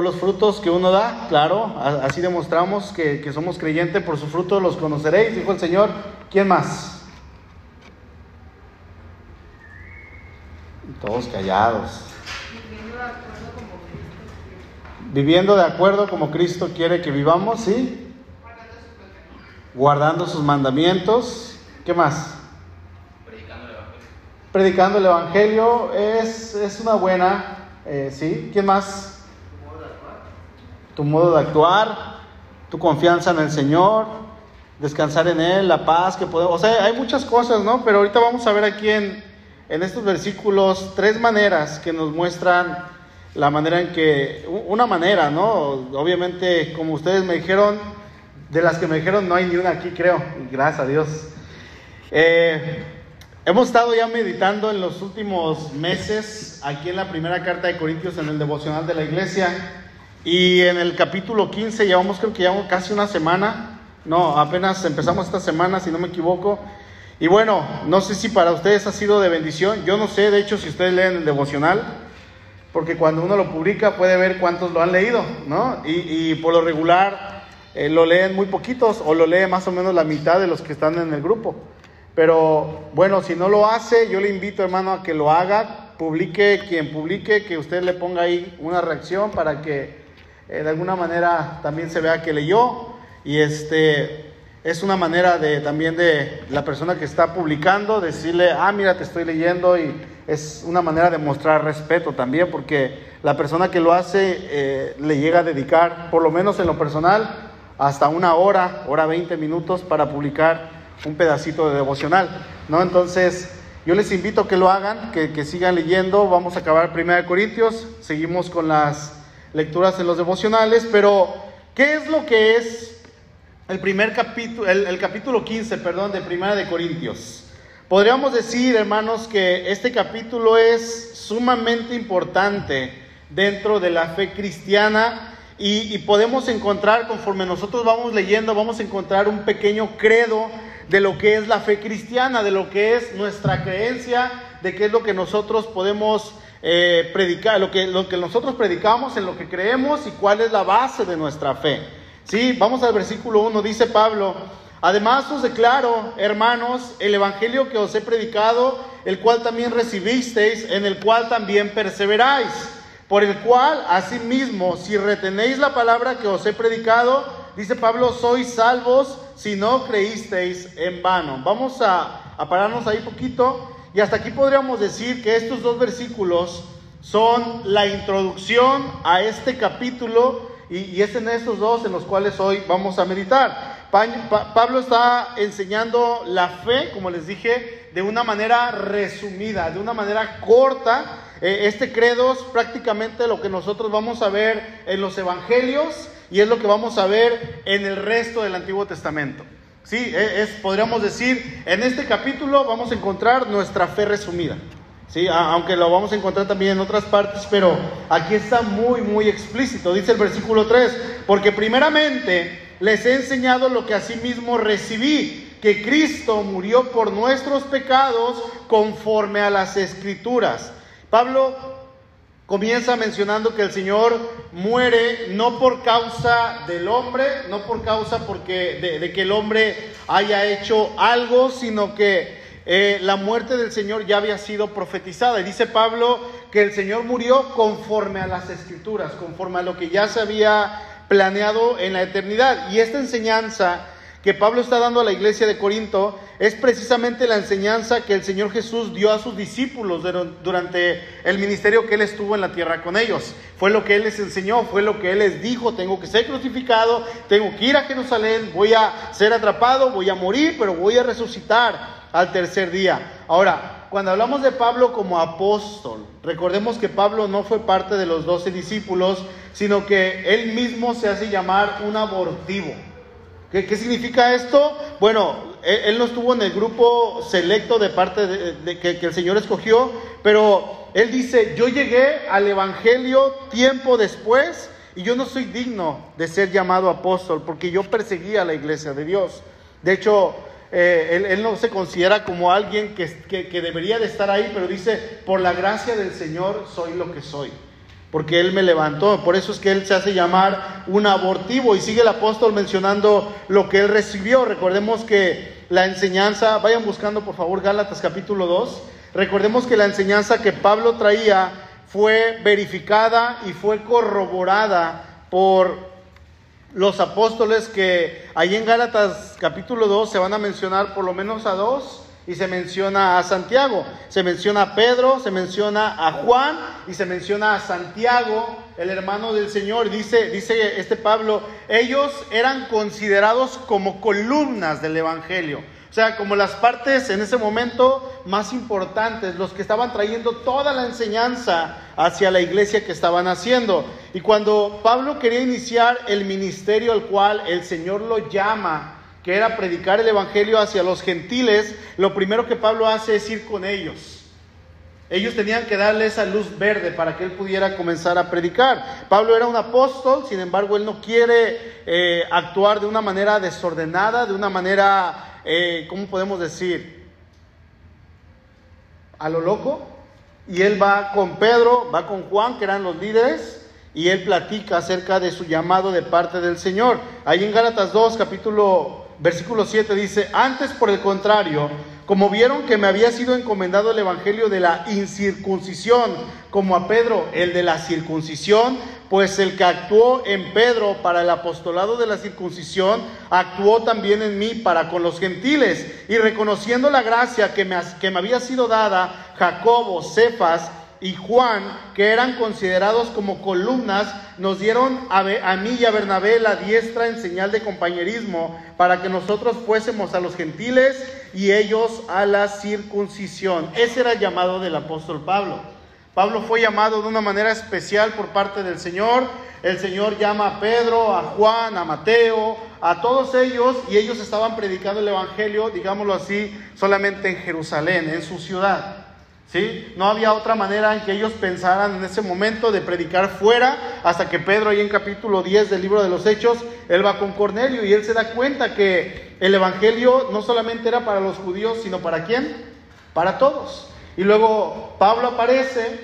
Por los frutos que uno da, claro, así demostramos que, que somos creyentes, por sus frutos los conoceréis, dijo el Señor. ¿Quién más? Todos callados. Viviendo de acuerdo como Cristo quiere que vivamos, ¿sí? Guardando sus mandamientos. ¿Qué más? Predicando el Evangelio. Predicando el Evangelio es, es una buena, eh, ¿sí? ¿Quién más? Tu modo de actuar, tu confianza en el Señor, descansar en Él, la paz que podemos... O sea, hay muchas cosas, ¿no? Pero ahorita vamos a ver aquí en, en estos versículos tres maneras que nos muestran la manera en que, una manera, ¿no? Obviamente, como ustedes me dijeron, de las que me dijeron no hay ni una aquí, creo, gracias a Dios. Eh, hemos estado ya meditando en los últimos meses aquí en la primera carta de Corintios en el devocional de la iglesia y en el capítulo 15 llevamos creo que llevamos casi una semana, no, apenas empezamos esta semana si no me equivoco. Y bueno, no sé si para ustedes ha sido de bendición, yo no sé, de hecho si ustedes leen el devocional, porque cuando uno lo publica puede ver cuántos lo han leído, ¿no? Y, por lo regular eh, lo leen muy poquitos o lo lee más o menos la mitad de los que están en el grupo. Pero bueno, si no lo hace, yo le invito hermano a que lo haga, publique quien publique, que usted le ponga ahí una reacción para que de alguna manera también se vea que leyó y este es una manera de también de la persona que está publicando decirle, ah, mira, te estoy leyendo y es una manera de mostrar respeto también, porque la persona que lo hace eh, le llega a dedicar, por lo menos en lo personal, hasta una hora, hora 20 minutos para publicar un pedacito de devocional, ¿no? Entonces, yo les invito a que lo hagan, que, que sigan leyendo, vamos a acabar 1 Corintios, seguimos con las lecturas en los devocionales, pero ¿qué es lo que es el primer capítulo, el, capítulo 15, perdón, de 1 de Corintios? Podríamos decir, hermanos, que este capítulo es sumamente importante dentro de la fe cristiana y, podemos encontrar, conforme nosotros vamos leyendo, vamos a encontrar un pequeño credo de lo que es la fe cristiana, de lo que es nuestra creencia, de qué es lo que nosotros podemos eh, predicar, lo que, lo que nosotros predicamos, en lo que creemos y cuál es la base de nuestra fe. Sí, vamos al versículo 1, dice Pablo, Además os declaro, hermanos, el Evangelio que os he predicado, el cual también recibisteis, en el cual también perseveráis, por el cual, asimismo, si retenéis la palabra que os he predicado, dice Pablo, sois salvos si no creísteis en vano. Vamos a, a pararnos ahí poquito y hasta aquí podríamos decir que estos dos versículos son la introducción a este capítulo y, es en estos dos en los cuales hoy vamos a meditar. Pablo está enseñando la fe, como les dije, de una manera resumida, de una manera corta. Eh, este credo es prácticamente lo que nosotros vamos a ver en los evangelios y es lo que vamos a ver en el resto del Antiguo Testamento. Sí, e, es, podríamos decir, en este capítulo vamos a encontrar nuestra fe resumida. Sí, aunque lo vamos a encontrar también en otras partes, pero aquí está muy, muy explícito. Dice el versículo 3, porque primeramente les he enseñado lo que asimismo recibí, que Cristo murió por nuestros pecados conforme a las escrituras. Pablo comienza mencionando que el Señor muere no por causa del hombre, no por causa porque de, que el hombre haya hecho algo, sino que eh, la muerte del Señor ya había sido profetizada. Y dice Pablo que el Señor murió conforme a las escrituras, conforme a lo que ya se había planeado en la eternidad. Y esta enseñanza que Pablo está dando a la iglesia de Corinto es precisamente la enseñanza que el Señor Jesús dio a sus discípulos durante el ministerio que Él estuvo en la tierra con ellos. Fue lo que Él les enseñó, fue lo que Él les dijo, tengo que ser crucificado, tengo que ir a Jerusalén, voy a ser atrapado, voy a morir, pero voy a resucitar al tercer día. Ahora, cuando hablamos de Pablo como apóstol, recordemos que Pablo no fue parte de los doce discípulos, sino que él mismo se hace llamar un abortivo. ¿Qué, significa esto? Bueno, él, no estuvo en el grupo selecto de parte de, que, que el Señor escogió, pero él dice, yo llegué al Evangelio tiempo después y yo no soy digno de ser llamado apóstol porque yo perseguía a la iglesia de Dios. De hecho, eh, él, no se considera como alguien que, que, debería de estar ahí, pero dice, por la gracia del Señor soy lo que soy. Porque Él me levantó. Por eso es que Él se hace llamar un abortivo y sigue el apóstol mencionando lo que Él recibió. Recordemos que la enseñanza, vayan buscando por favor Gálatas capítulo 2, recordemos que la enseñanza que Pablo traía fue verificada y fue corroborada por los apóstoles que ahí en Gálatas capítulo 2 se van a mencionar por lo menos a dos y se menciona a Santiago, se menciona a Pedro, se menciona a Juan y se menciona a Santiago, el hermano del Señor. Dice, dice este Pablo, ellos eran considerados como columnas del Evangelio. O sea, como las partes en ese momento más importantes, los que estaban trayendo toda la enseñanza hacia la iglesia que estaban haciendo. Y cuando Pablo quería iniciar el ministerio al cual el Señor lo llama, que era predicar el Evangelio hacia los gentiles, lo primero que Pablo hace es ir con ellos. Ellos tenían que darle esa luz verde para que él pudiera comenzar a predicar. Pablo era un apóstol, sin embargo, él no quiere eh, actuar de una manera desordenada, de una manera, eh, ¿cómo podemos decir? A lo loco. Y él va con Pedro, va con Juan, que eran los líderes, y él platica acerca de su llamado de parte del Señor. Ahí en Gálatas 2, capítulo versículo 7 dice, antes por el contrario, como vieron que me había sido encomendado el evangelio de la incircuncisión, como a Pedro el de la circuncisión, pues el que actuó en Pedro para el apostolado de la circuncisión, actuó también en mí para con los gentiles. Y reconociendo la gracia que me, que me había sido dada, Jacobo, Cefas, y Juan, que eran considerados como columnas, nos dieron a, mí y a Bernabé la diestra en señal de compañerismo para que nosotros fuésemos a los gentiles y ellos a la circuncisión. Ese era el llamado del apóstol Pablo. Pablo fue llamado de una manera especial por parte del Señor. El Señor llama a Pedro, a Juan, a Mateo, a todos ellos y ellos estaban predicando el Evangelio, digámoslo así, solamente en Jerusalén, en su ciudad. ¿Sí? No había otra manera en que ellos pensaran en ese momento de predicar fuera, hasta que Pedro ahí en capítulo 10 del libro de los Hechos, él va con Cornelio y él se da cuenta que el Evangelio no solamente era para los judíos, sino para quién? Para todos. Y luego Pablo aparece,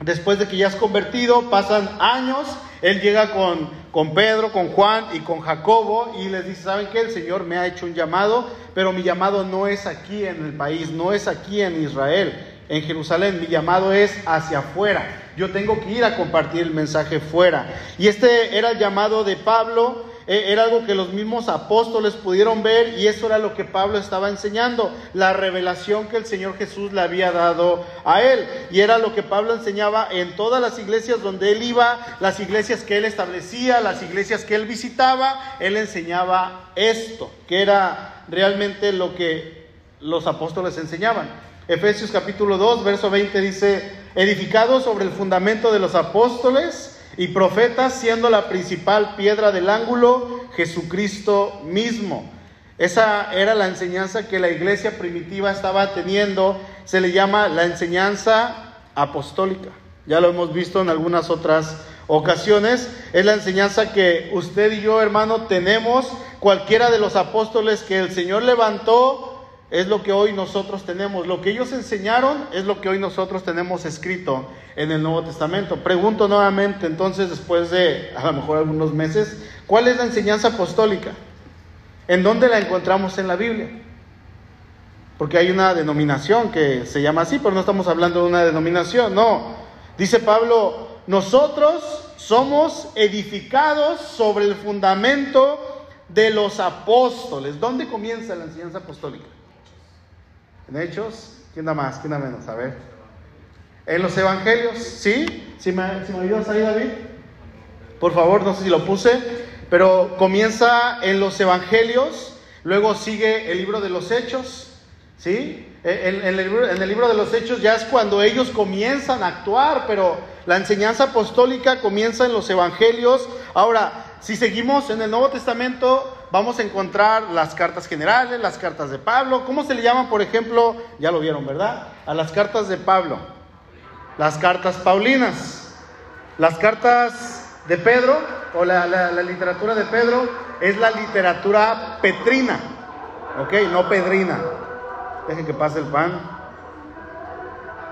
después de que ya es convertido, pasan años, él llega con, con Pedro, con Juan y con Jacobo y les dice, ¿saben qué? El Señor me ha hecho un llamado, pero mi llamado no es aquí en el país, no es aquí en Israel en Jerusalén, mi llamado es hacia afuera. Yo tengo que ir a compartir el mensaje fuera. Y este era el llamado de Pablo, eh, era algo que los mismos apóstoles pudieron ver y eso era lo que Pablo estaba enseñando, la revelación que el Señor Jesús le había dado a él. Y era lo que Pablo enseñaba en todas las iglesias donde él iba, las iglesias que él establecía, las iglesias que él visitaba, él enseñaba esto, que era realmente lo que los apóstoles enseñaban. Efesios capítulo 2, verso 20 dice, edificado sobre el fundamento de los apóstoles y profetas, siendo la principal piedra del ángulo Jesucristo mismo. Esa era la enseñanza que la iglesia primitiva estaba teniendo, se le llama la enseñanza apostólica. Ya lo hemos visto en algunas otras ocasiones. Es la enseñanza que usted y yo, hermano, tenemos. Cualquiera de los apóstoles que el Señor levantó es lo que hoy nosotros tenemos. Lo que ellos enseñaron es lo que hoy nosotros tenemos escrito en el Nuevo Testamento. Pregunto nuevamente, entonces, después de a lo mejor algunos meses, ¿cuál es la enseñanza apostólica? ¿En dónde la encontramos en la Biblia? Porque hay una denominación que se llama así, pero no estamos hablando de una denominación, no. Dice Pablo, nosotros somos edificados sobre el fundamento de los apóstoles. ¿Dónde comienza la enseñanza apostólica? En Hechos, ¿quién da más? ¿Quién da menos? A ver. En los Evangelios, ¿sí? Si me, si me ayudas ahí, David. Por favor, no sé si lo puse, pero comienza en los Evangelios, luego sigue el libro de los Hechos, ¿sí? En, el, en el libro de los Hechos ya es cuando ellos comienzan a actuar, pero la enseñanza apostólica comienza en los Evangelios. Ahora, si seguimos en el Nuevo Testamento, vamos a encontrar las cartas generales, las cartas de Pablo. ¿Cómo se le llaman, por ejemplo? Ya lo vieron, ¿verdad? A las cartas de Pablo. Las cartas paulinas. Las cartas de Pedro, o la, literatura de Pedro, es la literatura petrina. ¿Ok? No pedrina. Dejen que pase el pan.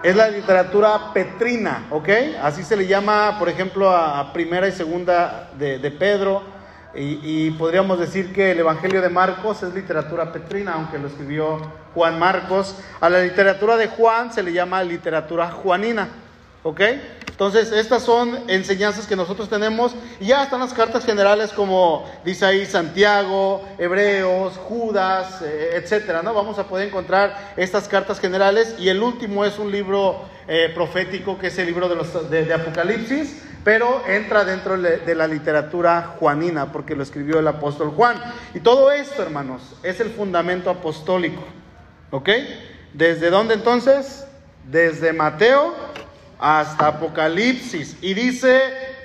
es la literatura petrina, ¿ok? Así se le llama, por ejemplo, a, primera y segunda de, Pedro. Y, podríamos decir que el Evangelio de Marcos es literatura petrina, aunque lo escribió Juan Marcos. A la literatura de Juan se le llama literatura juanina, ¿ok? Entonces, estas son enseñanzas que nosotros tenemos y ya están las cartas generales como dice ahí Santiago, Hebreos, Judas, eh, etcétera, ¿no? Vamos a poder encontrar estas cartas generales y el último es un libro eh, profético que es el libro de, los, de, Apocalipsis, pero entra dentro de la literatura juanina porque lo escribió el apóstol Juan. Y todo esto, hermanos, es el fundamento apostólico, ¿ok? ¿Desde dónde entonces? Desde Mateo hasta Apocalipsis. Y dice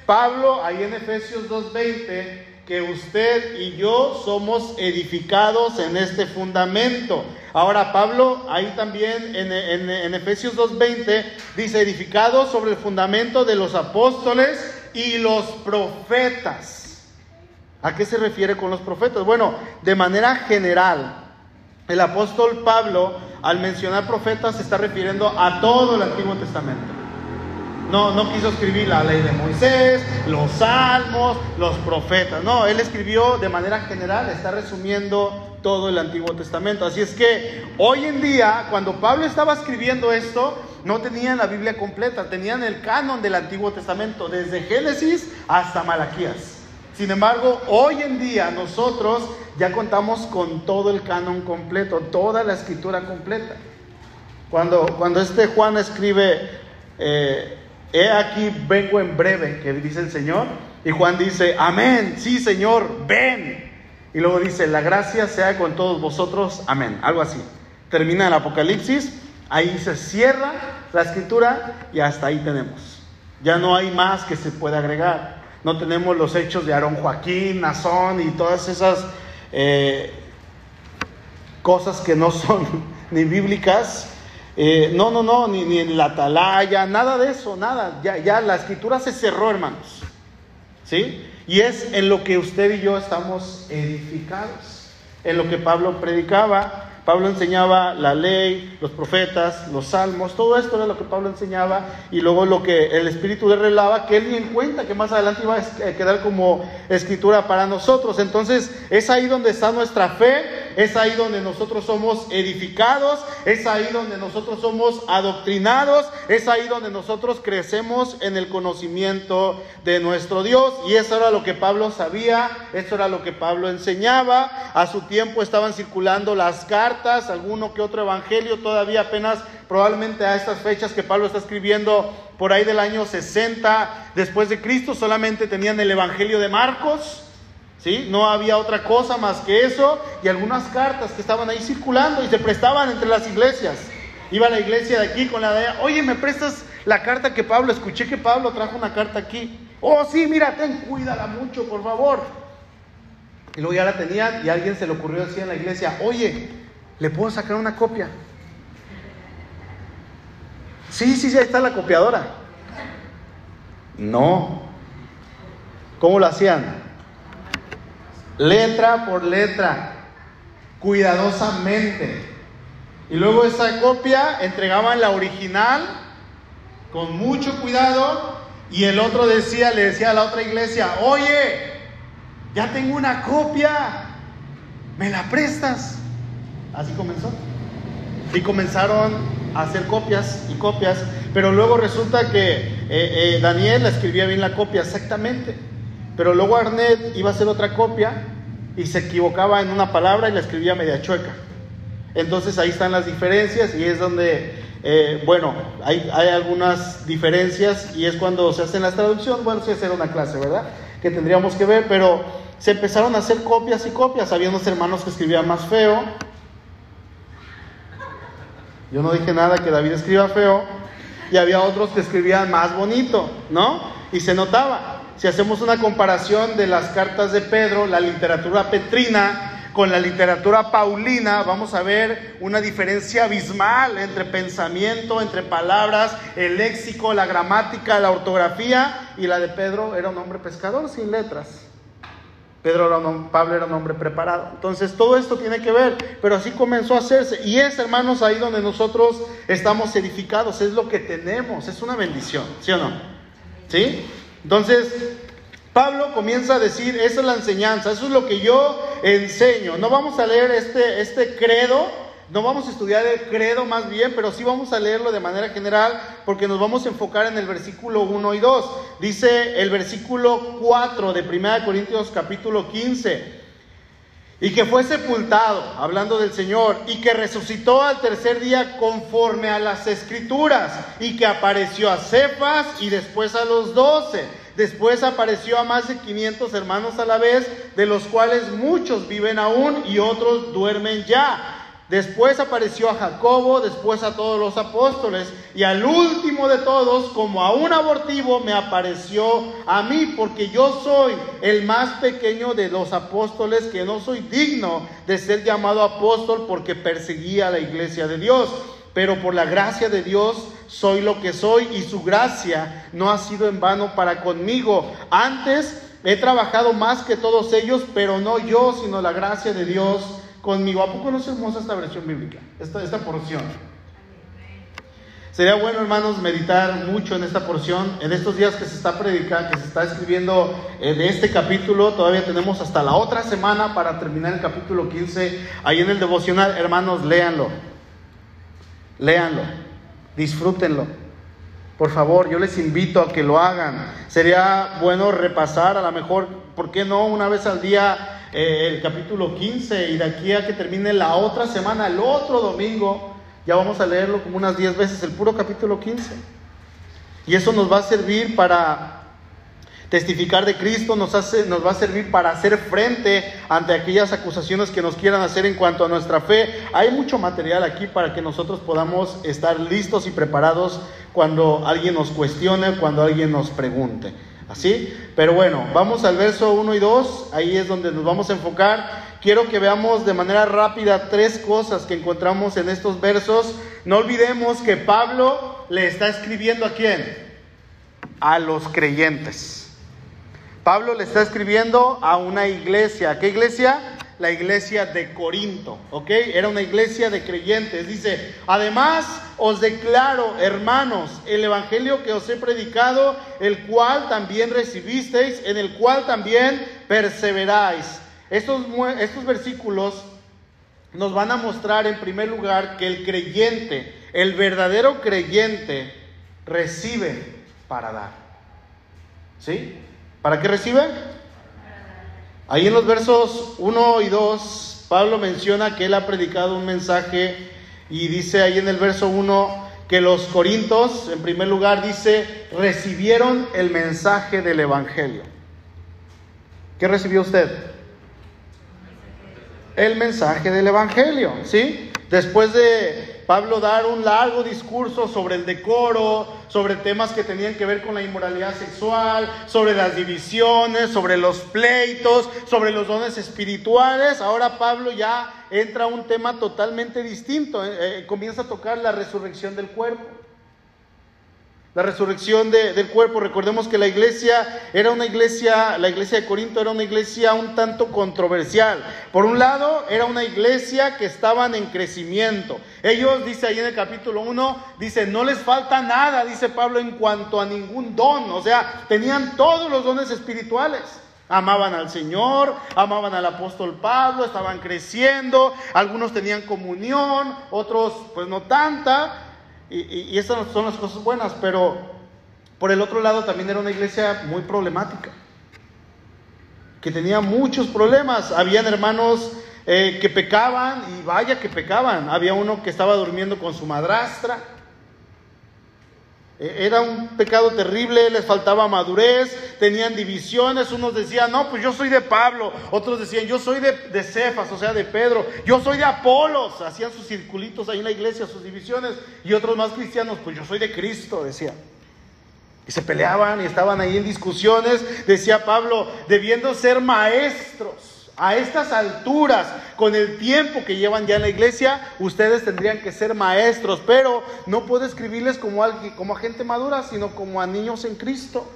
Pablo ahí en Efesios 2.20 que usted y yo somos edificados en este fundamento. Ahora Pablo ahí también en, en Efesios 2.20 dice edificados sobre el fundamento de los apóstoles y los profetas. ¿A qué se refiere con los profetas? Bueno, de manera general, el apóstol Pablo al mencionar profetas se está refiriendo a todo el Antiguo Testamento. No, no quiso escribir la ley de Moisés, los salmos, los profetas. No, él escribió de manera general, está resumiendo todo el Antiguo Testamento. Así es que hoy en día, cuando Pablo estaba escribiendo esto, no tenían la Biblia completa, tenían el canon del Antiguo Testamento, desde Génesis hasta Malaquías. Sin embargo, hoy en día nosotros ya contamos con todo el canon completo, toda la escritura completa. Cuando, cuando este Juan escribe eh, He aquí vengo en breve, que dice el Señor. Y Juan dice, amén, sí Señor, ven. Y luego dice, la gracia sea con todos vosotros, amén. Algo así. Termina el Apocalipsis, ahí se cierra la escritura y hasta ahí tenemos. Ya no hay más que se pueda agregar. No tenemos los hechos de Aarón Joaquín, Nazón y todas esas eh, cosas que no son ni bíblicas eh, no, no, no, ni, ni, en la atalaya, nada de eso, nada. Ya, ya la escritura se cerró, hermanos. ¿Sí? Y es en lo que usted y yo estamos edificados, en lo que Pablo predicaba, Pablo enseñaba la ley, los profetas, los salmos, todo esto era lo que Pablo enseñaba y luego lo que el Espíritu le relaba, que él ni en cuenta que más adelante iba a quedar como escritura para nosotros. Entonces es ahí donde está nuestra fe, es ahí donde nosotros somos edificados, es ahí donde nosotros somos adoctrinados, es ahí donde nosotros crecemos en el conocimiento de nuestro Dios. Y eso era lo que Pablo sabía, eso era lo que Pablo enseñaba. A su tiempo estaban circulando las cartas alguno que otro evangelio, todavía apenas probablemente a estas fechas que Pablo está escribiendo por ahí del año 60 después de Cristo, solamente tenían el evangelio de Marcos. ¿Sí? No había otra cosa más que eso y algunas cartas que estaban ahí circulando y se prestaban entre las iglesias. Iba la iglesia de aquí con la de oye, ¿me prestas la carta que Pablo? Escuché que Pablo trajo una carta aquí. Oh, sí, mira, ten, cuídala mucho, por favor. Y luego ya la tenían y a alguien se le ocurrió decir en la iglesia, oye, ¿Le puedo sacar una copia? Sí, sí, sí, ahí está la copiadora. No. ¿Cómo lo hacían? Letra por letra, cuidadosamente. Y luego esa copia entregaban la original con mucho cuidado y el otro decía, le decía a la otra iglesia, oye, ya tengo una copia, ¿me la prestas? Así comenzó. Y comenzaron a hacer copias y copias, pero luego resulta que eh, eh, Daniel escribía bien la copia exactamente, pero luego Arnett iba a hacer otra copia y se equivocaba en una palabra y la escribía media chueca. Entonces ahí están las diferencias y es donde, eh, bueno, hay, hay, algunas diferencias y es cuando se hacen las traducciones, bueno, sí hacer una clase, ¿verdad? Que tendríamos que ver, pero se empezaron a hacer copias y copias, había unos hermanos que escribían más feo, yo no dije nada que David escriba feo y había otros que escribían más bonito, ¿no? Y se notaba. Si hacemos una comparación de las cartas de Pedro, la literatura petrina con la literatura paulina, vamos a ver una diferencia abismal entre pensamiento, entre palabras, el léxico, la gramática, la ortografía, y la de Pedro era un hombre pescador sin letras. Pedro era un, Pablo era un hombre preparado. Entonces todo esto tiene que ver, pero así comenzó a hacerse. Y es, hermanos, ahí donde nosotros estamos edificados, es lo que tenemos, es una bendición, ¿sí o no? ¿Sí? Entonces, Pablo comienza a decir, esa es la enseñanza, eso es lo que yo enseño. No vamos a leer este, este credo no vamos a estudiar el credo más bien, pero sí vamos a leerlo de manera general porque nos vamos a enfocar en el versículo 1 y 2. Dice el versículo 4 de 1 Corintios capítulo 15. Y que fue sepultado, hablando del Señor, y que resucitó al tercer día conforme a las escrituras, y que apareció a Cefas y después a los doce. Después apareció a más de 500 hermanos a la vez, de los cuales muchos viven aún y otros duermen ya. Después apareció a Jacobo, después a todos los apóstoles y al último de todos, como a un abortivo, me apareció a mí, porque yo soy el más pequeño de los apóstoles, que no soy digno de ser llamado apóstol porque perseguía la iglesia de Dios. Pero por la gracia de Dios soy lo que soy y su gracia no ha sido en vano para conmigo. Antes he trabajado más que todos ellos, pero no yo, sino la gracia de Dios conmigo. ¿A poco no es hermosa esta versión bíblica? Esta, esta porción. Sería bueno, hermanos, meditar mucho en esta porción. En estos días que se está predicando, que se está escribiendo eh, de este capítulo, todavía tenemos hasta la otra semana para terminar el capítulo 15. Ahí en el devocional, hermanos, léanlo. Léanlo. Disfrútenlo. Por favor, yo les invito a que lo hagan. Sería bueno repasar, a lo mejor, ¿por qué no? Una vez al día eh, el capítulo 15 y de aquí a que termine la otra semana, el otro domingo, ya vamos a leerlo como unas 10 veces, el puro capítulo 15. Y eso nos va a servir para testificar de Cristo, nos, hace, nos va a servir para hacer frente ante aquellas acusaciones que nos quieran hacer en cuanto a nuestra fe. Hay mucho material aquí para que nosotros podamos estar listos y preparados cuando alguien nos cuestione, cuando alguien nos pregunte. ¿Así? Pero bueno, vamos al verso 1 y 2, ahí es donde nos vamos a enfocar. Quiero que veamos de manera rápida tres cosas que encontramos en estos versos. No olvidemos que Pablo le está escribiendo a quién? A los creyentes. Pablo le está escribiendo a una iglesia. ¿Qué iglesia? La iglesia de Corinto, ¿ok? Era una iglesia de creyentes. Dice, además os declaro, hermanos, el evangelio que os he predicado, el cual también recibisteis, en el cual también perseveráis. Estos, versículos nos van a mostrar en primer lugar que el creyente, el verdadero creyente, recibe para dar. ¿Sí? ¿Para qué recibe? Ahí en los versos 1 y 2, Pablo menciona que él ha predicado un mensaje y dice ahí en el verso 1 que los corintos, en primer lugar, dice, recibieron el mensaje del Evangelio. ¿Qué recibió usted? El mensaje del Evangelio, ¿sí? Después de Pablo dar un largo discurso sobre el decoro, sobre temas que tenían que ver con la inmoralidad sexual, sobre las divisiones, sobre los pleitos, sobre los dones espirituales. Ahora Pablo ya entra a un tema totalmente distinto, eh, eh, comienza a tocar la resurrección del cuerpo. La resurrección del cuerpo, recordemos que la iglesia era una iglesia, la iglesia de Corinto era una iglesia un tanto controversial. Por un lado, era una iglesia que estaban en crecimiento. Ellos, dice ahí en el capítulo 1, dice, no les falta nada, dice Pablo, en cuanto a ningún don. O sea, tenían todos los dones espirituales. Amaban al Señor, amaban al apóstol Pablo, estaban creciendo, algunos tenían comunión, otros pues no tanta, y, esas son las cosas buenas, pero por el otro lado también era una iglesia muy problemática, que tenía muchos problemas. Habían hermanos eh, que pecaban y vaya que pecaban. Había uno que estaba durmiendo con su madrastra. E, era un pecado terrible, les faltaba madurez, tenían divisiones, unos decían, no, pues yo soy de Pablo, otros decían, yo soy de, de Cefas, o sea, de Pedro, yo soy de Apolos, hacían sus circulitos ahí en la iglesia, sus divisiones, y otros más cristianos, pues yo soy de Cristo, decían. Y se peleaban y estaban ahí en discusiones, decía Pablo, debiendo ser maestros a estas alturas, con el tiempo que llevan ya en la iglesia, ustedes tendrían que ser maestros, pero no puedo escribirles como a, como a gente madura, sino como a niños en Cristo.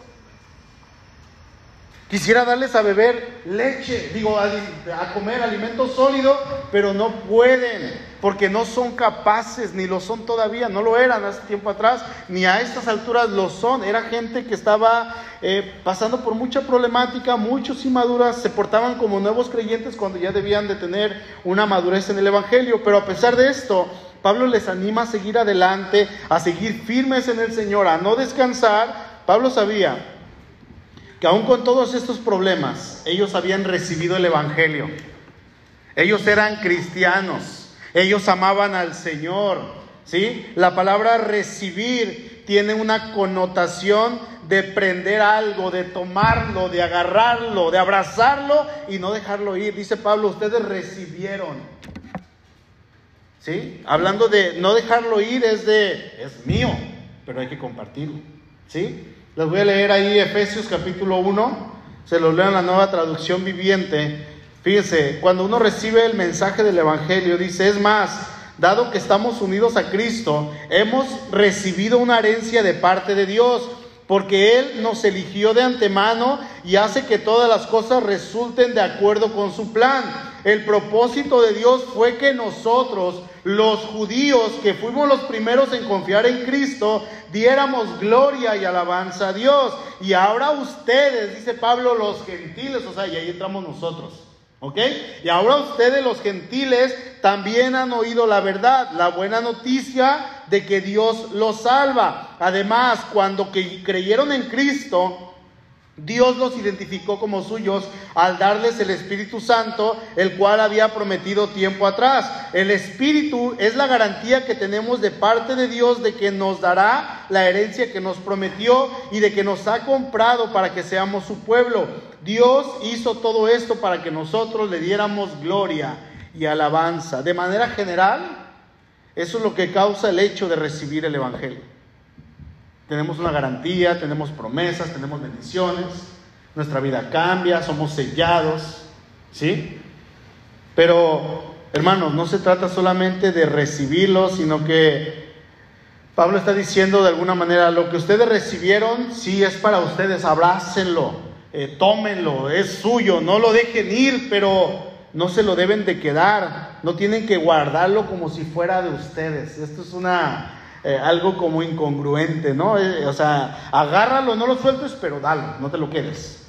Quisiera darles a beber leche, digo, a, comer alimento sólido, pero no pueden, porque no son capaces, ni lo son todavía, no lo eran hace tiempo atrás, ni a estas alturas lo son. Era gente que estaba eh, pasando por mucha problemática, muchos inmaduras, se portaban como nuevos creyentes cuando ya debían de tener una madurez en el Evangelio, pero a pesar de esto, Pablo les anima a seguir adelante, a seguir firmes en el Señor, a no descansar. Pablo sabía que aún con todos estos problemas, ellos habían recibido el Evangelio. Ellos eran cristianos, ellos amaban al Señor. ¿sí? La palabra recibir tiene una connotación de prender algo, de tomarlo, de agarrarlo, de abrazarlo y no dejarlo ir. Dice Pablo, ustedes recibieron. ¿Sí? Hablando de no dejarlo ir es de, es mío, pero hay que compartirlo. ¿Sí? Les voy a leer ahí Efesios capítulo 1, se los leo en la nueva traducción viviente. Fíjense, cuando uno recibe el mensaje del Evangelio, dice, es más, dado que estamos unidos a Cristo, hemos recibido una herencia de parte de Dios, porque Él nos eligió de antemano y hace que todas las cosas resulten de acuerdo con su plan. El propósito de Dios fue que nosotros, los judíos, que fuimos los primeros en confiar en Cristo, diéramos gloria y alabanza a Dios. Y ahora ustedes, dice Pablo, los gentiles, o sea, y ahí entramos nosotros. ¿Ok? Y ahora ustedes los gentiles también han oído la verdad, la buena noticia de que Dios los salva. Además, cuando creyeron en Cristo, Dios los identificó como suyos al darles el Espíritu Santo, el cual había prometido tiempo atrás. El Espíritu es la garantía que tenemos de parte de Dios de que nos dará la herencia que nos prometió y de que nos ha comprado para que seamos su pueblo. Dios hizo todo esto para que nosotros le diéramos gloria y alabanza. De manera general, eso es lo que causa el hecho de recibir el Evangelio. Tenemos una garantía, tenemos promesas, tenemos bendiciones, nuestra vida cambia, somos sellados, ¿sí? Pero, hermanos, no se trata solamente de recibirlo, sino que Pablo está diciendo de alguna manera, lo que ustedes recibieron, sí es para ustedes, abrácenlo, eh, tómenlo, es suyo, no lo dejen ir, pero no se lo deben de quedar, no tienen que guardarlo como si fuera de ustedes. Esto es una eh, algo como incongruente, ¿no? Eh, o sea, agárralo, no lo sueltes, pero dalo, no te lo quedes.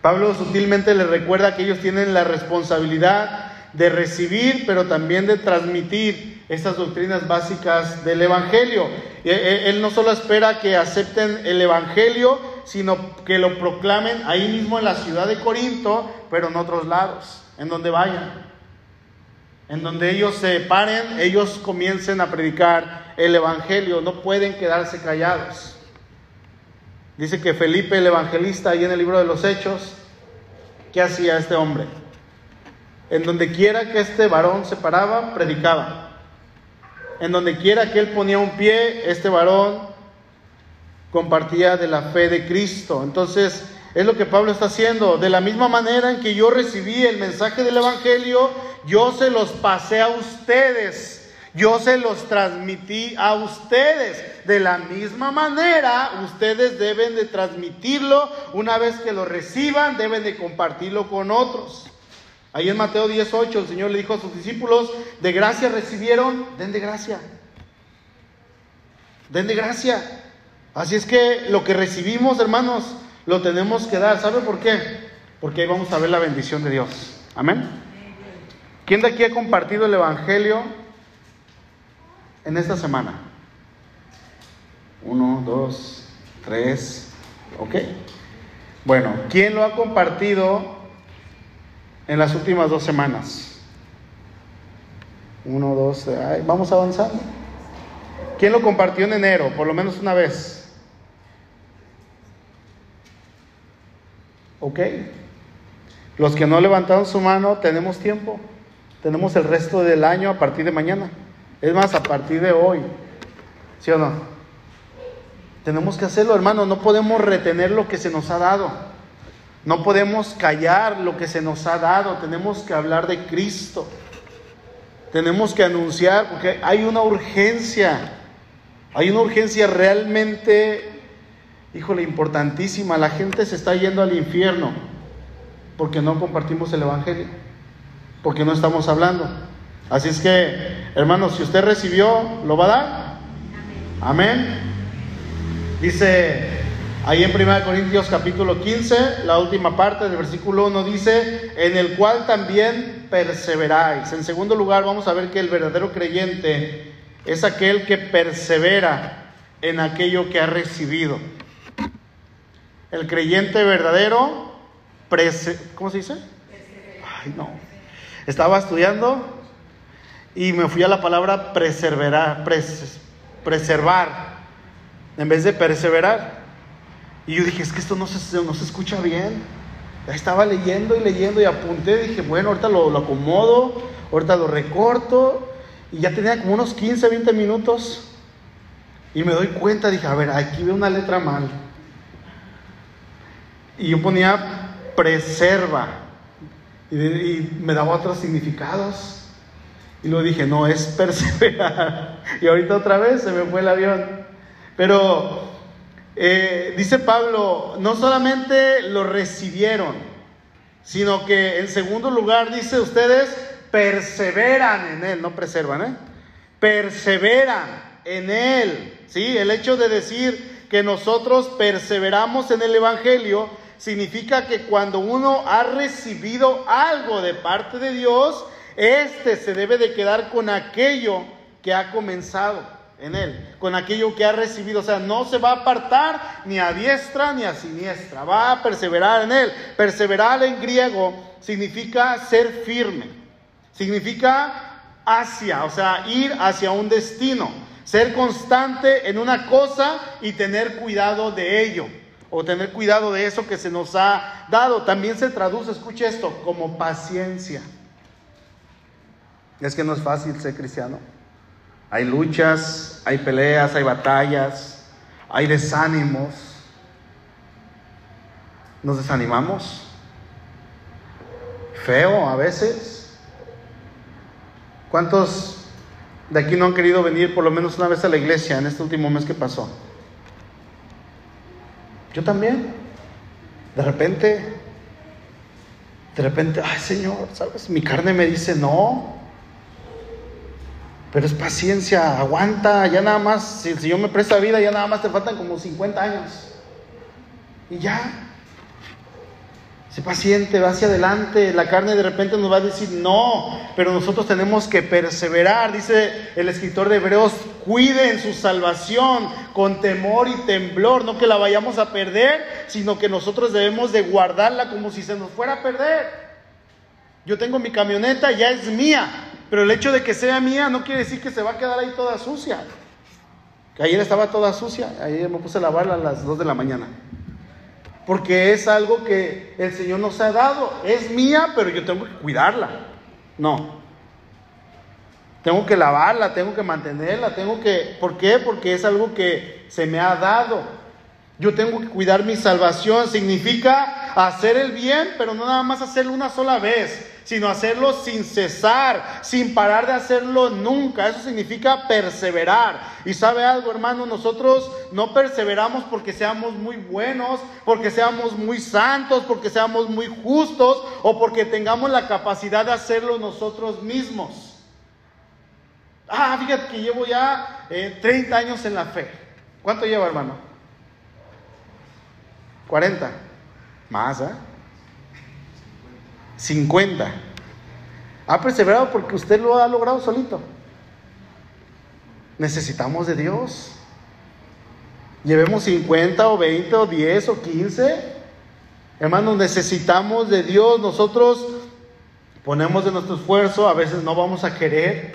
Pablo sutilmente le recuerda que ellos tienen la responsabilidad de recibir, pero también de transmitir estas doctrinas básicas del Evangelio. Eh, él no solo espera que acepten el Evangelio, sino que lo proclamen ahí mismo en la ciudad de Corinto, pero en otros lados, en donde vayan en donde ellos se paren, ellos comiencen a predicar el Evangelio, no pueden quedarse callados. Dice que Felipe el evangelista, ahí en el libro de los Hechos, ¿qué hacía este hombre? En donde quiera que este varón se paraba, predicaba. En donde quiera que él ponía un pie, este varón compartía de la fe de Cristo. Entonces, es lo que Pablo está haciendo. De la misma manera en que yo recibí el mensaje del Evangelio, yo se los pasé a ustedes. Yo se los transmití a ustedes. De la misma manera, ustedes deben de transmitirlo. Una vez que lo reciban, deben de compartirlo con otros. Ahí en Mateo 18 el Señor le dijo a sus discípulos, de gracia recibieron, den de gracia. Den de gracia. Así es que lo que recibimos, hermanos, lo tenemos que dar. ¿Sabe por qué? Porque ahí vamos a ver la bendición de Dios. Amén. ¿Quién de aquí ha compartido el Evangelio en esta semana? Uno, dos, tres. ¿Ok? Bueno, ¿quién lo ha compartido en las últimas dos semanas? Uno, dos, vamos avanzando. ¿Quién lo compartió en enero? Por lo menos una vez. ¿Ok? Los que no levantaron su mano, tenemos tiempo. Tenemos el resto del año a partir de mañana. Es más, a partir de hoy. ¿Sí o no? Tenemos que hacerlo, hermano. No podemos retener lo que se nos ha dado. No podemos callar lo que se nos ha dado. Tenemos que hablar de Cristo. Tenemos que anunciar, porque hay una urgencia. Hay una urgencia realmente híjole, importantísima. La gente se está yendo al infierno porque no compartimos el Evangelio, porque no estamos hablando. Así es que, hermanos, si usted recibió, ¿lo va a dar? Amén. Dice ahí en 1 Corintios capítulo 15, la última parte del versículo 1 dice, en el cual también perseveráis. En segundo lugar, vamos a ver que el verdadero creyente es aquel que persevera en aquello que ha recibido. El creyente verdadero, ¿cómo se dice? Ay, no. Estaba estudiando y me fui a la palabra preservar, preservar, en vez de perseverar. Y yo dije, es que esto no se, no se escucha bien. estaba leyendo y leyendo y apunté, dije, bueno, ahorita lo, lo acomodo, ahorita lo recorto. Y ya tenía como unos 15, 20 minutos. Y me doy cuenta, dije, a ver, aquí veo una letra mal. Y yo ponía preserva. Y, me daba otros significados. Y luego dije, no, es perseverar. Y ahorita otra vez se me fue el avión. Pero eh, dice Pablo, no solamente lo recibieron, sino que en segundo lugar dice ustedes perseveran en él, no preservan, ¿eh? Perseveran en él. ¿Sí? El hecho de decir que nosotros perseveramos en el Evangelio significa que cuando uno ha recibido algo de parte de Dios, éste se debe de quedar con aquello que ha comenzado en él, con aquello que ha recibido. O sea, no se va a apartar ni a diestra ni a siniestra, va a perseverar en él. Perseverar en griego significa ser firme, significa hacia, o sea, ir hacia un destino, ser constante en una cosa y tener cuidado de ello o tener cuidado de eso que se nos ha dado. También se traduce, escuche esto, como paciencia. Es que no es fácil ser cristiano. Hay luchas, hay peleas, hay batallas, hay desánimos. Nos desanimamos. Feo a veces. ¿Cuántos de aquí no han querido venir por lo menos una vez a la iglesia en este último mes que pasó? Yo también. De repente, de repente, ay Señor, ¿sabes? Mi carne me dice no. Pero es paciencia, aguanta, ya nada más, si Señor me presta vida, ya nada más te faltan como 50 años. Y ya, Sé paciente, va hacia adelante. La carne de repente nos va a decir no, pero nosotros tenemos que perseverar. Dice el escritor de Hebreos, cuiden su salvación con temor y temblor. No que la vayamos a perder, sino que nosotros debemos de guardarla como si se nos fuera a perder. Yo tengo mi camioneta, ya es mía, pero el hecho de que sea mía no quiere decir que se va a quedar ahí toda sucia. Que ayer estaba toda sucia, ayer me puse a lavarla a las 2 de la mañana porque es algo que el Señor nos ha dado. Es mía, pero yo tengo que cuidarla. No. Tengo que lavarla, tengo que mantenerla, tengo que... ¿Por qué? Porque es algo que se me ha dado. Yo tengo que cuidar mi salvación. Significa hacer el bien, pero no nada más hacerlo una sola vez sino hacerlo sin cesar, sin parar de hacerlo nunca. Eso significa perseverar. Y sabe algo, hermano, nosotros no perseveramos porque seamos muy buenos, porque seamos muy santos, porque seamos muy justos o porque tengamos la capacidad de hacerlo nosotros mismos. Ah, fíjate que llevo ya 30 eh, años en la fe. ¿Cuánto lleva, hermano? 40. Más, ¿eh? 50. Ha perseverado porque usted lo ha logrado solito. Necesitamos de Dios. Llevemos 50 o 20 o 10 o 15. Hermanos, necesitamos de Dios. Nosotros ponemos de nuestro esfuerzo, a veces no vamos a querer.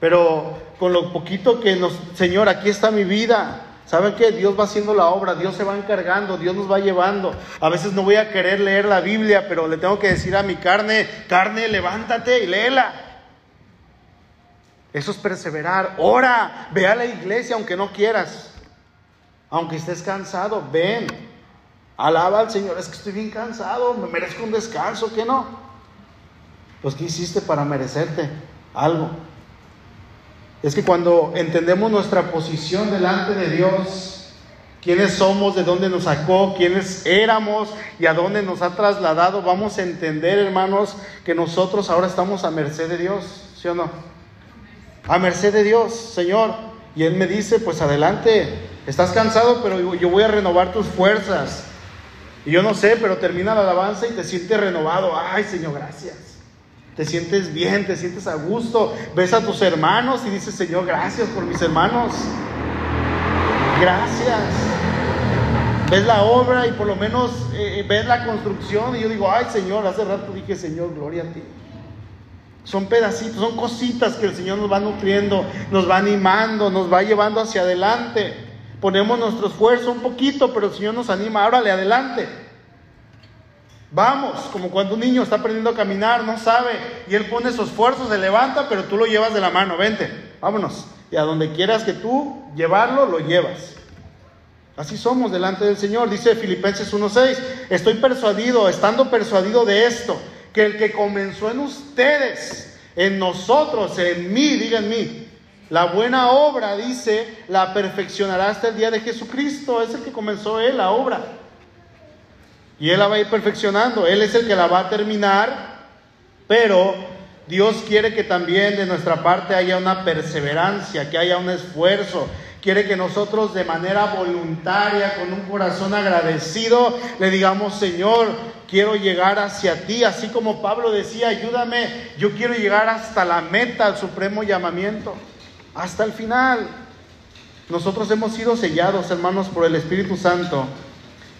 Pero con lo poquito que nos, Señor, aquí está mi vida. ¿Saben qué? Dios va haciendo la obra, Dios se va encargando, Dios nos va llevando. A veces no voy a querer leer la Biblia, pero le tengo que decir a mi carne, carne, levántate y léela. Eso es perseverar. Ora, ve a la iglesia aunque no quieras. Aunque estés cansado, ven. Alaba al Señor, es que estoy bien cansado, me merezco un descanso, ¿qué no? Pues ¿qué hiciste para merecerte algo? Es que cuando entendemos nuestra posición delante de Dios, quiénes somos, de dónde nos sacó, quiénes éramos y a dónde nos ha trasladado, vamos a entender, hermanos, que nosotros ahora estamos a merced de Dios, ¿sí o no? A merced de Dios, Señor. Y Él me dice, pues adelante, estás cansado, pero yo voy a renovar tus fuerzas. Y yo no sé, pero termina la alabanza y te sientes renovado. Ay, Señor, gracias. Te sientes bien, te sientes a gusto. Ves a tus hermanos y dices, Señor, gracias por mis hermanos. Gracias. Ves la obra y por lo menos eh, eh, ves la construcción y yo digo, ay Señor, hace rato dije, Señor, gloria a ti. Son pedacitos, son cositas que el Señor nos va nutriendo, nos va animando, nos va llevando hacia adelante. Ponemos nuestro esfuerzo un poquito, pero el Señor nos anima, órale, adelante. Vamos, como cuando un niño está aprendiendo a caminar, no sabe, y él pone su esfuerzo, se levanta, pero tú lo llevas de la mano, vente, vámonos. Y a donde quieras que tú llevarlo, lo llevas. Así somos delante del Señor. Dice Filipenses 1.6, estoy persuadido, estando persuadido de esto, que el que comenzó en ustedes, en nosotros, en mí, diga en mí, la buena obra, dice, la perfeccionará hasta el día de Jesucristo. Es el que comenzó él, la obra. Y él la va a ir perfeccionando. Él es el que la va a terminar. Pero Dios quiere que también de nuestra parte haya una perseverancia, que haya un esfuerzo. Quiere que nosotros de manera voluntaria, con un corazón agradecido, le digamos, Señor, quiero llegar hacia ti, así como Pablo decía, ayúdame, yo quiero llegar hasta la meta, al supremo llamamiento, hasta el final. Nosotros hemos sido sellados, hermanos, por el Espíritu Santo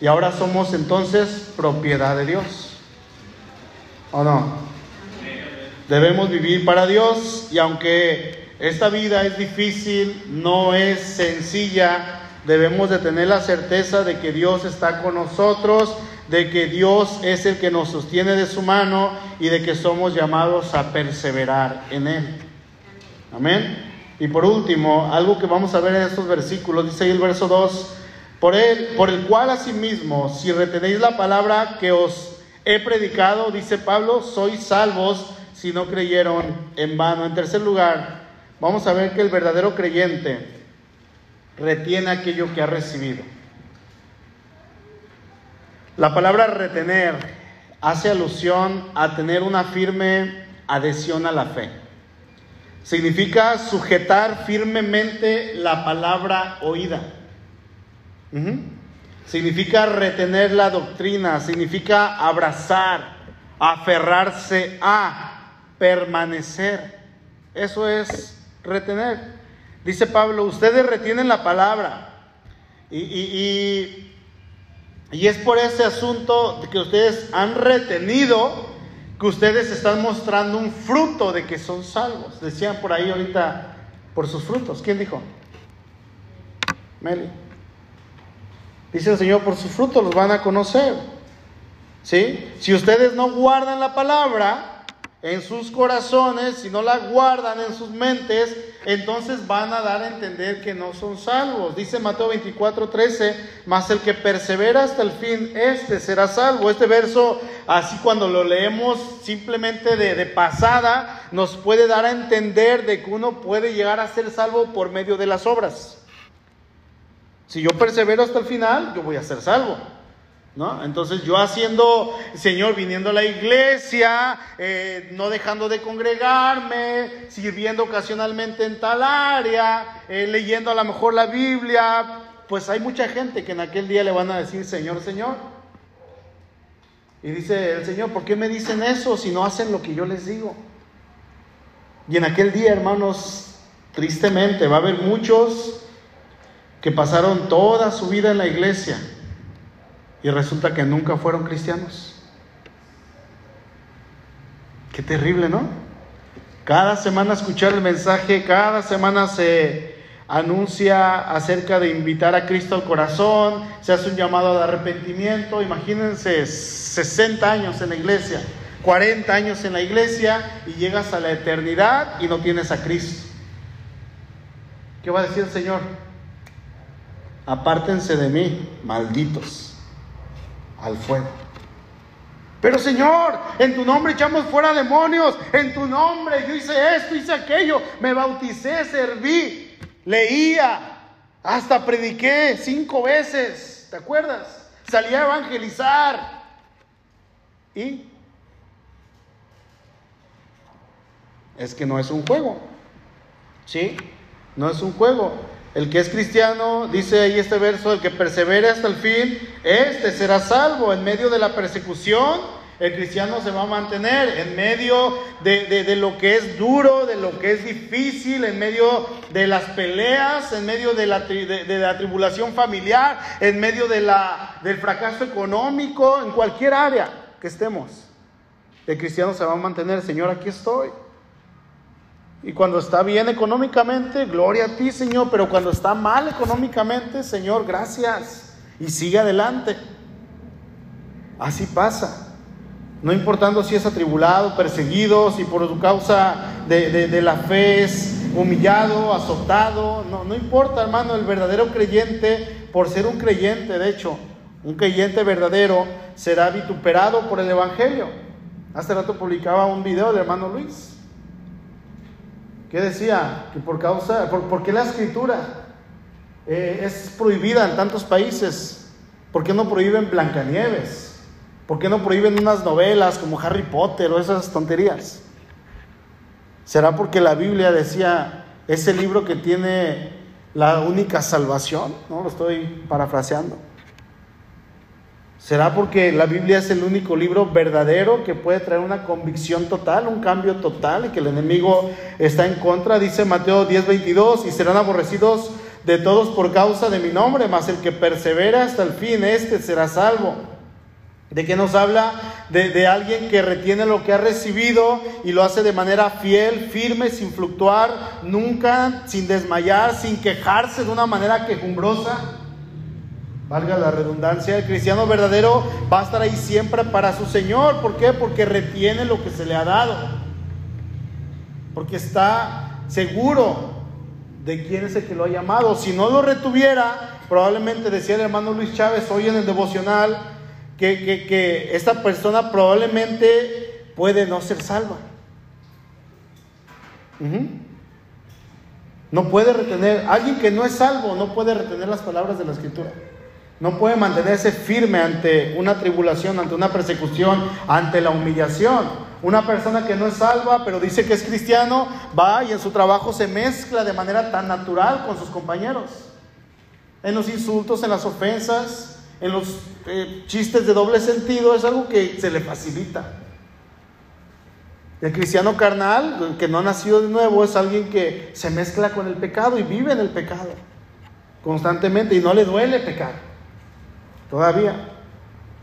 y ahora somos entonces propiedad de Dios. ¿O no? Debemos vivir para Dios y aunque esta vida es difícil, no es sencilla, debemos de tener la certeza de que Dios está con nosotros, de que Dios es el que nos sostiene de su mano y de que somos llamados a perseverar en Él. Amén. Y por último, algo que vamos a ver en estos versículos, dice el verso 2, por él, por el cual asimismo, si retenéis la palabra que os he predicado, dice Pablo, sois salvos si no creyeron en vano. En tercer lugar, vamos a ver que el verdadero creyente retiene aquello que ha recibido. La palabra retener hace alusión a tener una firme adhesión a la fe. Significa sujetar firmemente la palabra oída. Significa retener la doctrina, significa abrazar, aferrarse a permanecer. Eso es retener. Dice Pablo, ustedes retienen la palabra. Y, y, y, es por ese asunto que ustedes han retenido que ustedes están mostrando un fruto de que son salvos. Decían por ahí ahorita, por sus frutos. ¿Quién dijo? Meli. Dice el Señor, por sus frutos los van a conocer. ¿Sí? Si ustedes no guardan la palabra, en sus corazones, si no la guardan en sus mentes, entonces van a dar a entender que no son salvos. Dice Mateo 24, 13, mas el que persevera hasta el fin, este será salvo. Este verso, así cuando lo leemos simplemente de, de pasada, nos puede dar a entender de que uno puede llegar a ser salvo por medio de las obras. Si yo persevero hasta el final, yo voy a ser salvo. ¿No? Entonces yo haciendo, Señor, viniendo a la iglesia, eh, no dejando de congregarme, sirviendo ocasionalmente en tal área, eh, leyendo a lo mejor la Biblia, pues hay mucha gente que en aquel día le van a decir, Señor, Señor. Y dice el Señor, ¿por qué me dicen eso si no hacen lo que yo les digo? Y en aquel día, hermanos, tristemente va a haber muchos que pasaron toda su vida en la iglesia y resulta que nunca fueron cristianos. Qué terrible, ¿no? Cada semana escuchar el mensaje, cada semana se anuncia acerca de invitar a Cristo al corazón, se hace un llamado de arrepentimiento. Imagínense 60 años en la iglesia, 40 años en la iglesia y llegas a la eternidad y no tienes a Cristo. ¿Qué va a decir el Señor? Apártense de mí, malditos al fuego. Pero Señor, en tu nombre echamos fuera demonios, en tu nombre yo hice esto, hice aquello, me bauticé, serví, leía, Hasta prediqué cinco veces, ¿te acuerdas? Salí a evangelizar. ¿Y? Es que no es un juego. ¿Sí? No es un juego. El que es cristiano, dice ahí este verso, el que persevere hasta el fin, este será salvo en medio de la persecución el cristiano se va a mantener en medio de, lo que es duro, de lo que es difícil, en medio de las peleas, en medio de la, la tribulación familiar, en medio de la, del fracaso económico, en cualquier área que estemos. El cristiano se va a mantener, Señor, aquí estoy. Y cuando está bien económicamente, gloria a ti, Señor, pero cuando está mal económicamente, Señor, gracias. Y sigue adelante. Así pasa no importando si es atribulado, perseguido, si por su causa de, la fe es humillado, azotado, no, no importa hermano, el verdadero creyente, por ser un creyente, de hecho, un creyente verdadero será vituperado por el Evangelio. Hace rato publicaba un video del hermano Luis, que decía que por causa, por, qué la escritura eh, es prohibida en tantos países, ¿por qué no prohíben Blancanieves? ¿Por qué no prohíben unas novelas como Harry Potter o esas tonterías? ¿Será porque la Biblia decía, ese libro que tiene la única salvación? No, lo estoy parafraseando. ¿Será porque la Biblia es el único libro verdadero que puede traer una convicción total, un cambio total y que el enemigo está en contra? Dice Mateo 10:22, y serán aborrecidos de todos por causa de mi nombre, mas el que persevera hasta el fin, este será salvo. ¿De qué nos habla? De, alguien que retiene lo que ha recibido y lo hace de manera fiel, firme, sin fluctuar, nunca, sin desmayar, sin quejarse de una manera quejumbrosa. Valga la redundancia, el cristiano verdadero va a estar ahí siempre para su Señor. ¿Por qué? Porque retiene lo que se le ha dado. Porque está seguro de quién es el que lo ha llamado. Si no lo retuviera, probablemente decía el hermano Luis Chávez hoy en el devocional, que, esta persona probablemente puede no ser salva. No puede retener, alguien que no es salvo no puede retener las palabras de la escritura. No puede mantenerse firme ante una tribulación, ante una persecución, ante la humillación. Una persona que no es salva, pero dice que es cristiano, va y en su trabajo se mezcla de manera tan natural con sus compañeros. En los insultos, en las ofensas, en los eh, chistes de doble sentido es algo que se le facilita. El cristiano carnal, que no ha nacido de nuevo, es alguien que se mezcla con el pecado y vive en el pecado constantemente y no le duele pecar. Todavía.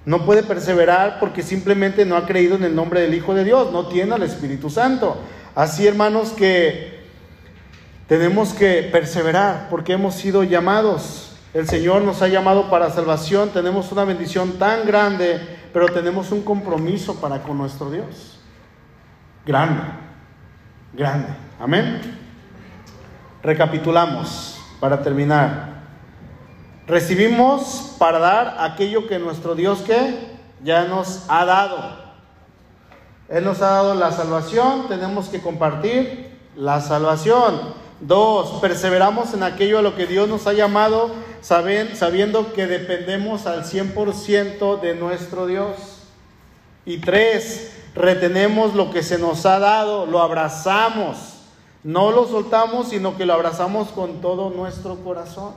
No puede perseverar porque simplemente no ha creído en el nombre del Hijo de Dios, no tiene al Espíritu Santo. Así, hermanos, que tenemos que perseverar porque hemos sido llamados el Señor nos ha llamado para salvación, tenemos una bendición tan grande, pero tenemos un compromiso para con nuestro Dios. Grande, grande. Amén. Recapitulamos para terminar. Recibimos para dar aquello que nuestro Dios que ya nos ha dado. Él nos ha dado la salvación, tenemos que compartir la salvación. Dos, perseveramos en aquello a lo que Dios nos ha llamado, sabiendo que dependemos al 100% de nuestro Dios. Y tres, retenemos lo que se nos ha dado, lo abrazamos. No lo soltamos, sino que lo abrazamos con todo nuestro corazón.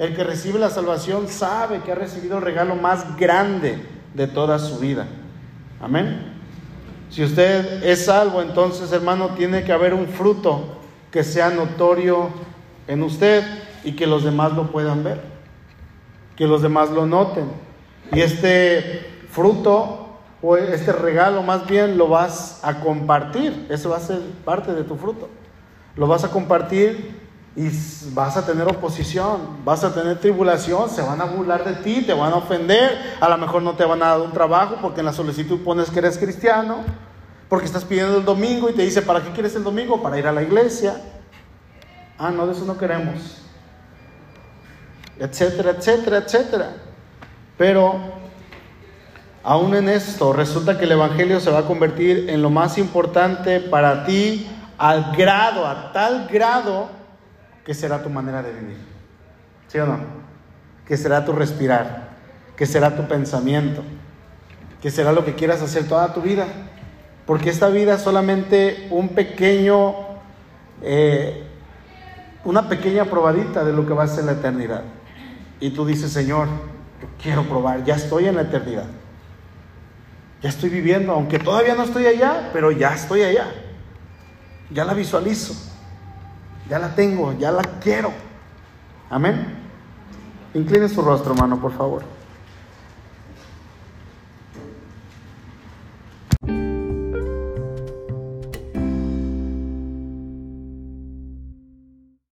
El que recibe la salvación sabe que ha recibido el regalo más grande de toda su vida. Amén. Si usted es salvo, entonces hermano, tiene que haber un fruto que sea notorio en usted y que los demás lo puedan ver, que los demás lo noten. Y este fruto o este regalo más bien lo vas a compartir, eso va a ser parte de tu fruto. Lo vas a compartir y vas a tener oposición, vas a tener tribulación, se van a burlar de ti, te van a ofender, a lo mejor no te van a dar un trabajo porque en la solicitud pones que eres cristiano porque estás pidiendo el domingo y te dice, ¿para qué quieres el domingo? Para ir a la iglesia. Ah, no, de eso no queremos. Etcétera, etcétera, etcétera. Pero aún en esto, resulta que el Evangelio se va a convertir en lo más importante para ti al grado, a tal grado, que será tu manera de vivir. ¿Sí o no? ¿Qué será tu respirar? ¿Qué será tu pensamiento? ¿Qué será lo que quieras hacer toda tu vida? Porque esta vida es solamente un pequeño, eh, una pequeña probadita de lo que va a ser la eternidad. Y tú dices, Señor, yo quiero probar, ya estoy en la eternidad. Ya estoy viviendo, aunque todavía no estoy allá, pero ya estoy allá. Ya la visualizo. Ya la tengo, ya la quiero. Amén. Incline su rostro, hermano, por favor.